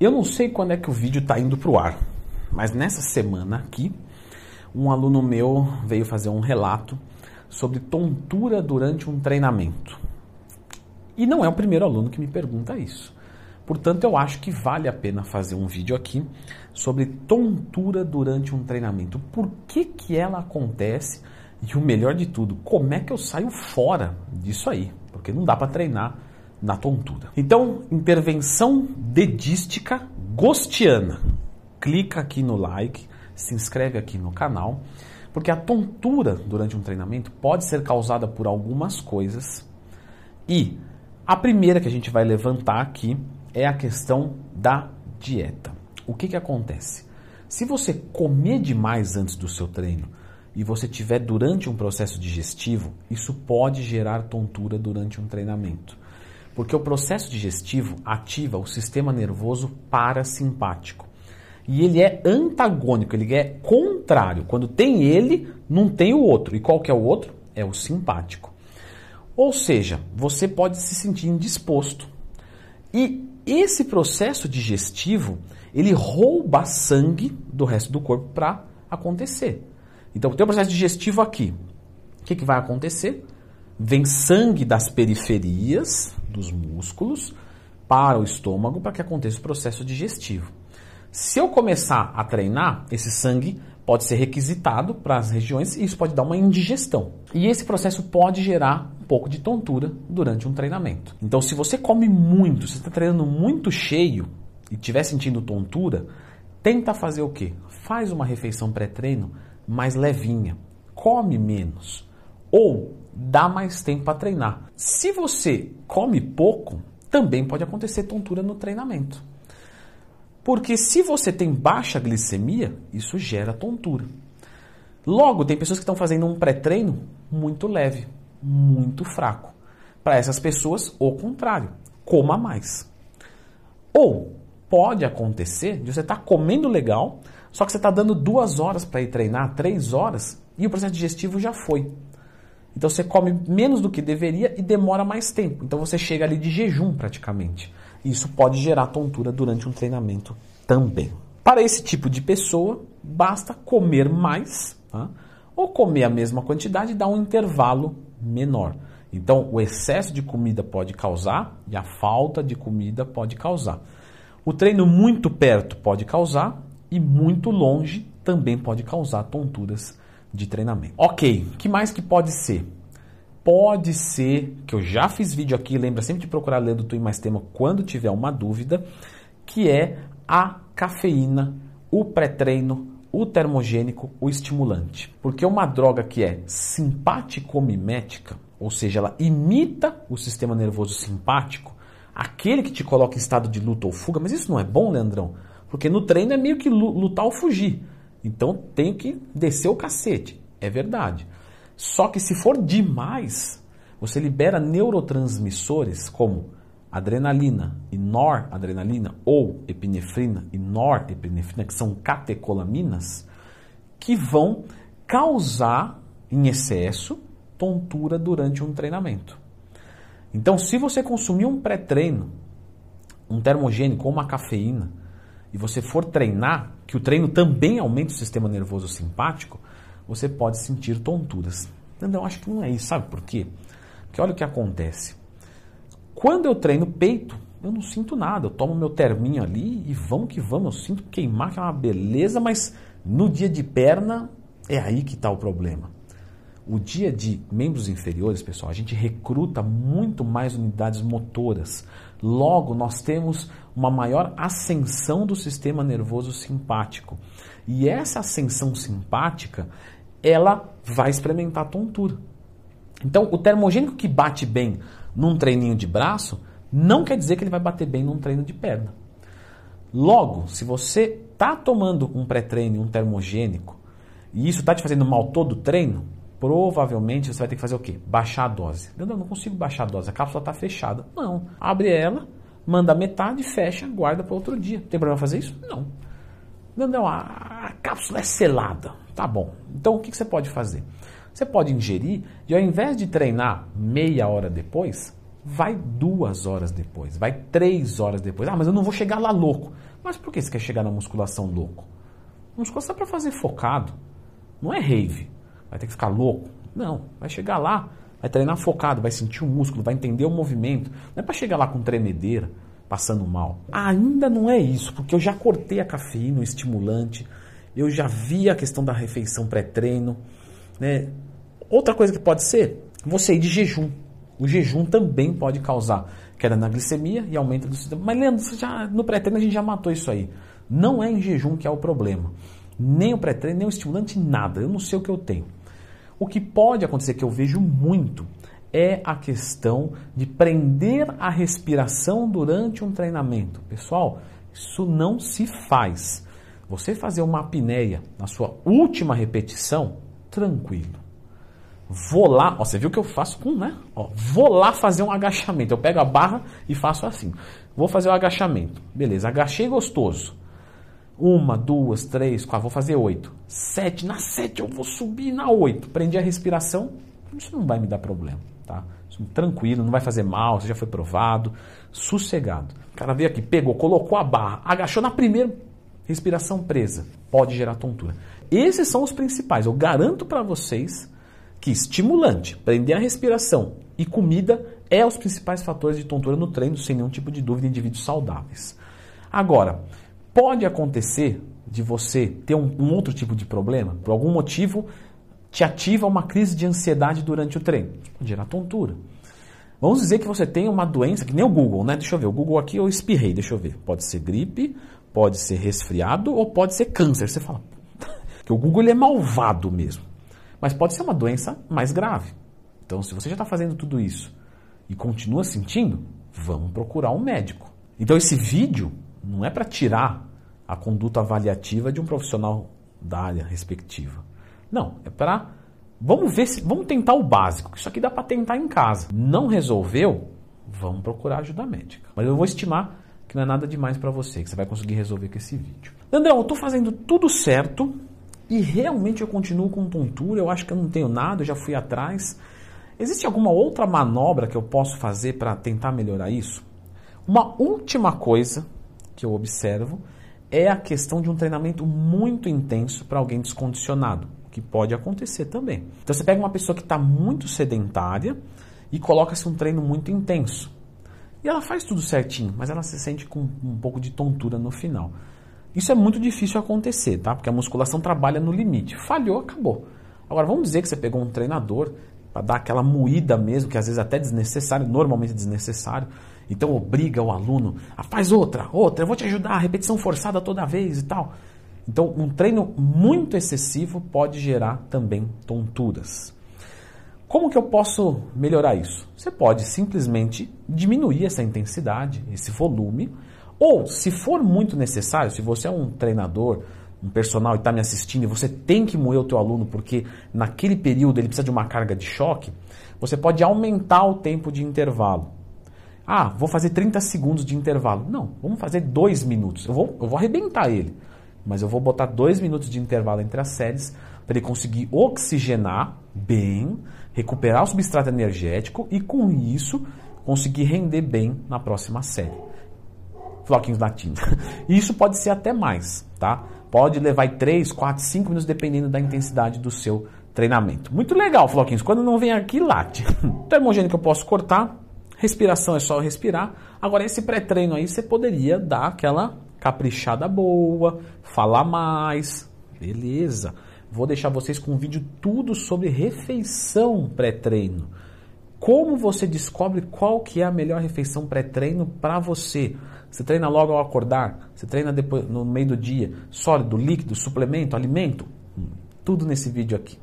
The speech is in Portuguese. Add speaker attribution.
Speaker 1: Eu não sei quando é que o vídeo está indo para o ar, mas nessa semana aqui, um aluno meu veio fazer um relato sobre tontura durante um treinamento. E não é o primeiro aluno que me pergunta isso. Portanto, eu acho que vale a pena fazer um vídeo aqui sobre tontura durante um treinamento. Por que, que ela acontece? E o melhor de tudo, como é que eu saio fora disso aí? Porque não dá para treinar na tontura. Então, intervenção dedística gostiana. Clica aqui no like, se inscreve aqui no canal, porque a tontura durante um treinamento pode ser causada por algumas coisas. E a primeira que a gente vai levantar aqui é a questão da dieta. O que, que acontece? Se você comer demais antes do seu treino e você tiver durante um processo digestivo, isso pode gerar tontura durante um treinamento. Porque o processo digestivo ativa o sistema nervoso parasimpático. E ele é antagônico, ele é contrário. Quando tem ele, não tem o outro. E qual que é o outro? É o simpático. Ou seja, você pode se sentir indisposto. E esse processo digestivo, ele rouba sangue do resto do corpo para acontecer. Então, tem o processo digestivo aqui. O que, que vai acontecer? Vem sangue das periferias dos músculos para o estômago para que aconteça o processo digestivo. Se eu começar a treinar, esse sangue pode ser requisitado para as regiões e isso pode dar uma indigestão. E esse processo pode gerar um pouco de tontura durante um treinamento. Então, se você come muito, se está treinando muito cheio e estiver sentindo tontura, tenta fazer o quê? Faz uma refeição pré-treino mais levinha, come menos ou dá mais tempo para treinar. Se você come pouco, também pode acontecer tontura no treinamento. Porque se você tem baixa glicemia, isso gera tontura. Logo, tem pessoas que estão fazendo um pré-treino muito leve, muito fraco. Para essas pessoas, o contrário, coma mais. Ou pode acontecer de você estar tá comendo legal, só que você está dando duas horas para ir treinar, três horas, e o processo digestivo já foi. Então você come menos do que deveria e demora mais tempo. Então você chega ali de jejum praticamente. Isso pode gerar tontura durante um treinamento também. Para esse tipo de pessoa, basta comer mais tá? ou comer a mesma quantidade e dar um intervalo menor. Então, o excesso de comida pode causar e a falta de comida pode causar. O treino muito perto pode causar e muito longe também pode causar tonturas de treinamento. Ok, que mais que pode ser? Pode ser, que eu já fiz vídeo aqui, lembra sempre de procurar ler do Twin Mais Tema quando tiver uma dúvida, que é a cafeína, o pré-treino, o termogênico, o estimulante. Porque uma droga que é simpático-mimética, ou seja, ela imita o sistema nervoso simpático, aquele que te coloca em estado de luta ou fuga, mas isso não é bom, Leandrão? Porque no treino é meio que lutar ou fugir. Então tenho que descer o cacete. É verdade. Só que se for demais, você libera neurotransmissores como adrenalina e noradrenalina ou epinefrina e norepinefrina, que são catecolaminas, que vão causar em excesso tontura durante um treinamento. Então, se você consumir um pré-treino, um termogênico ou uma cafeína, e você for treinar, que o treino também aumenta o sistema nervoso simpático, você pode sentir tonturas. Não, acho que não é isso, sabe por quê? Porque olha o que acontece. Quando eu treino peito, eu não sinto nada. Eu tomo meu terminho ali e vamos que vamos. Eu sinto queimar, que é uma beleza, mas no dia de perna é aí que está o problema. O dia de membros inferiores, pessoal, a gente recruta muito mais unidades motoras. Logo, nós temos uma maior ascensão do sistema nervoso simpático. E essa ascensão simpática, ela vai experimentar tontura. Então, o termogênico que bate bem num treininho de braço, não quer dizer que ele vai bater bem num treino de perna. Logo, se você está tomando um pré-treino, um termogênico, e isso está te fazendo mal todo o treino, provavelmente você vai ter que fazer o quê? Baixar a dose. Eu não consigo baixar a dose, a cápsula está fechada. Não. Abre ela, manda metade, fecha, guarda para outro dia. Tem problema fazer isso? Não. Não, a, a cápsula é selada. Tá bom. Então o que, que você pode fazer? Você pode ingerir e ao invés de treinar meia hora depois, vai duas horas depois, vai três horas depois. Ah, mas eu não vou chegar lá louco. Mas por que você quer chegar na musculação louco? Musculação é para fazer focado. Não é rave. Vai ter que ficar louco. Não. Vai chegar lá, vai treinar focado, vai sentir o músculo, vai entender o movimento. Não é para chegar lá com tremedeira, passando mal. Ainda não é isso, porque eu já cortei a cafeína, o estimulante, eu já vi a questão da refeição pré-treino. Né? Outra coisa que pode ser, você ir de jejum. O jejum também pode causar queda na glicemia e aumento do sistema. Mas Leandro, já, no pré-treino a gente já matou isso aí. Não é em jejum que é o problema. Nem o pré-treino, nem o estimulante, nada. Eu não sei o que eu tenho. O que pode acontecer, que eu vejo muito, é a questão de prender a respiração durante um treinamento. Pessoal, isso não se faz. Você fazer uma apneia na sua última repetição, tranquilo. Vou lá, ó, você viu que eu faço com, né? Ó, vou lá fazer um agachamento. Eu pego a barra e faço assim. Vou fazer o agachamento. Beleza, agachei gostoso. Uma, duas, três, quatro, vou fazer oito. Sete, na sete eu vou subir na oito. Prendi a respiração, isso não vai me dar problema, tá? Tranquilo, não vai fazer mal, você já foi provado, sossegado. O cara veio aqui, pegou, colocou a barra, agachou na primeira, respiração presa, pode gerar tontura. Esses são os principais. Eu garanto para vocês que estimulante, prender a respiração e comida é os principais fatores de tontura no treino, sem nenhum tipo de dúvida, em indivíduos saudáveis. Agora, pode acontecer de você ter um, um, outro tipo de problema, por algum motivo te ativa uma crise de ansiedade durante o treino, pode gerar tontura. Vamos dizer que você tem uma doença, que nem o Google, né? Deixa eu ver, o Google aqui eu espirrei, deixa eu ver. Pode ser gripe, pode ser resfriado ou pode ser câncer. Você fala, que o Google ele é malvado mesmo. Mas pode ser uma doença mais grave. Então, se você já está fazendo tudo isso e continua sentindo, vamos procurar um médico. Então, esse vídeo não é para tirar a conduta avaliativa de um profissional da área respectiva. Não, é para vamos ver se vamos tentar o básico. Isso aqui dá para tentar em casa. Não resolveu? Vamos procurar ajuda médica. Mas eu vou estimar que não é nada demais para você, que você vai conseguir resolver com esse vídeo. André, eu estou fazendo tudo certo, e realmente eu continuo com tontura, eu acho que eu não tenho nada, eu já fui atrás. Existe alguma outra manobra que eu posso fazer para tentar melhorar isso? Uma última coisa que eu observo é a questão de um treinamento muito intenso para alguém descondicionado, que pode acontecer também. Então você pega uma pessoa que está muito sedentária e coloca-se um treino muito intenso. E ela faz tudo certinho, mas ela se sente com um pouco de tontura no final. Isso é muito difícil acontecer, tá? Porque a musculação trabalha no limite. Falhou, acabou. Agora vamos dizer que você pegou um treinador para dar aquela moída mesmo, que às vezes é até desnecessário, normalmente desnecessário. Então obriga o aluno a faz outra, outra, eu vou te ajudar, repetição forçada toda vez e tal. Então um treino muito excessivo pode gerar também tonturas. Como que eu posso melhorar isso? Você pode simplesmente diminuir essa intensidade, esse volume, ou, se for muito necessário, se você é um treinador, um personal e está me assistindo e você tem que moer o teu aluno porque naquele período ele precisa de uma carga de choque, você pode aumentar o tempo de intervalo. Ah, vou fazer 30 segundos de intervalo. Não, vamos fazer 2 minutos. Eu vou, eu vou arrebentar ele. Mas eu vou botar 2 minutos de intervalo entre as séries para ele conseguir oxigenar bem, recuperar o substrato energético e com isso conseguir render bem na próxima série floquinhos latindo. E isso pode ser até mais, tá? Pode levar 3, 4, 5 minutos dependendo da intensidade do seu treinamento. Muito legal, floquinhos. Quando não vem aqui, late. Termogênico eu posso cortar. Respiração é só respirar. Agora, esse pré-treino aí, você poderia dar aquela caprichada boa, falar mais. Beleza. Vou deixar vocês com um vídeo tudo sobre refeição pré-treino. Como você descobre qual que é a melhor refeição pré-treino para você? Você treina logo ao acordar? Você treina depois no meio do dia? Sólido, líquido, suplemento, alimento? Hum, tudo nesse vídeo aqui.